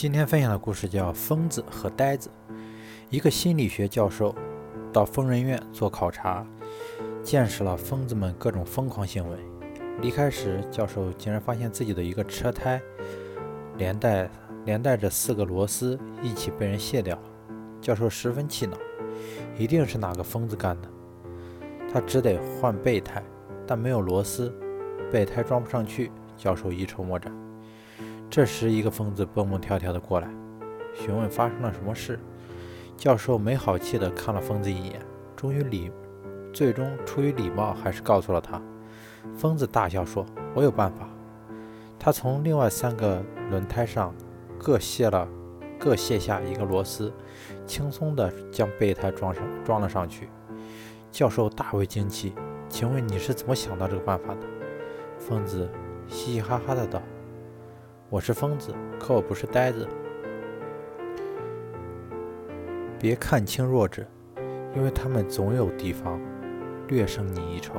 今天分享的故事叫《疯子和呆子》。一个心理学教授到疯人院做考察，见识了疯子们各种疯狂行为。离开时，教授竟然发现自己的一个车胎连带连带着四个螺丝一起被人卸掉了。教授十分气恼，一定是哪个疯子干的。他只得换备胎，但没有螺丝，备胎装不上去。教授一筹莫展。这时，一个疯子蹦蹦跳跳的过来，询问发生了什么事。教授没好气的看了疯子一眼，终于礼，最终出于礼貌，还是告诉了他。疯子大笑说：“我有办法。”他从另外三个轮胎上各卸了，各卸下一个螺丝，轻松的将备胎装上，装了上去。教授大为惊奇：“请问你是怎么想到这个办法的？”疯子嘻嘻哈哈的道。我是疯子，可我不是呆子。别看轻弱者，因为他们总有地方略胜你一筹。